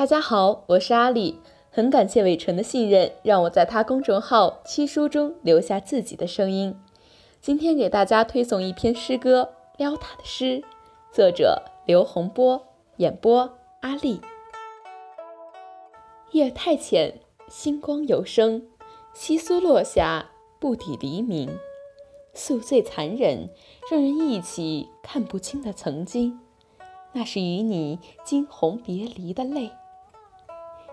大家好，我是阿里，很感谢伟纯的信任，让我在他公众号七书中留下自己的声音。今天给大家推送一篇诗歌《撩他的诗》，作者刘洪波，演播阿丽。夜太浅，星光有声，窸窣落下，不抵黎明。宿醉残忍，让人忆起看不清的曾经，那是与你惊鸿别离的泪。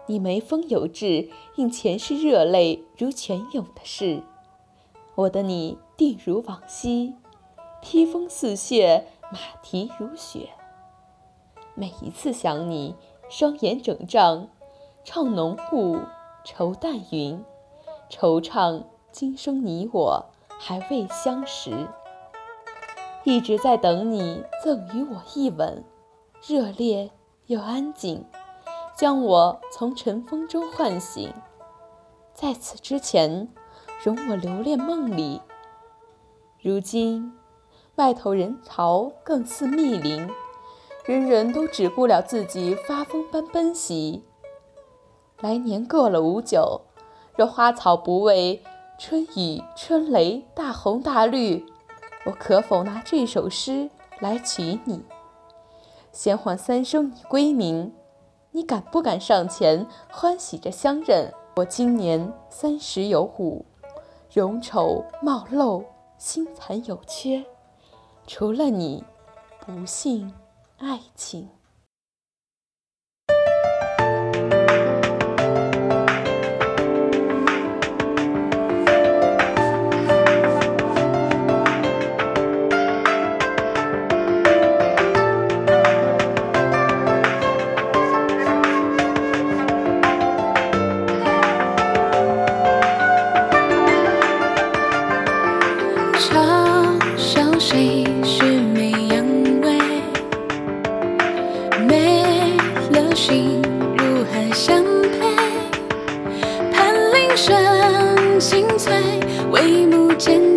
你眉峰有致，映前世热泪如泉涌的事。我的你定如往昔，披风似雪，马蹄如雪。每一次想你，双眼整胀，唱浓雾，愁淡云，惆怅今生你我。还未相识，一直在等你赠予我一吻，热烈又安静，将我从尘封中唤醒。在此之前，容我留恋梦里。如今，外头人潮更似密林，人人都只顾了自己发疯般奔袭。来年过了五九，若花草不为。春雨春雷大红大绿，我可否拿这首诗来娶你？先唤三声你归名，你敢不敢上前欢喜着相认？我今年三十有五，容丑貌陋，心残有缺，除了你，不信爱情。谁恃美扬威没了心如何相配盘铃声清脆帷幕间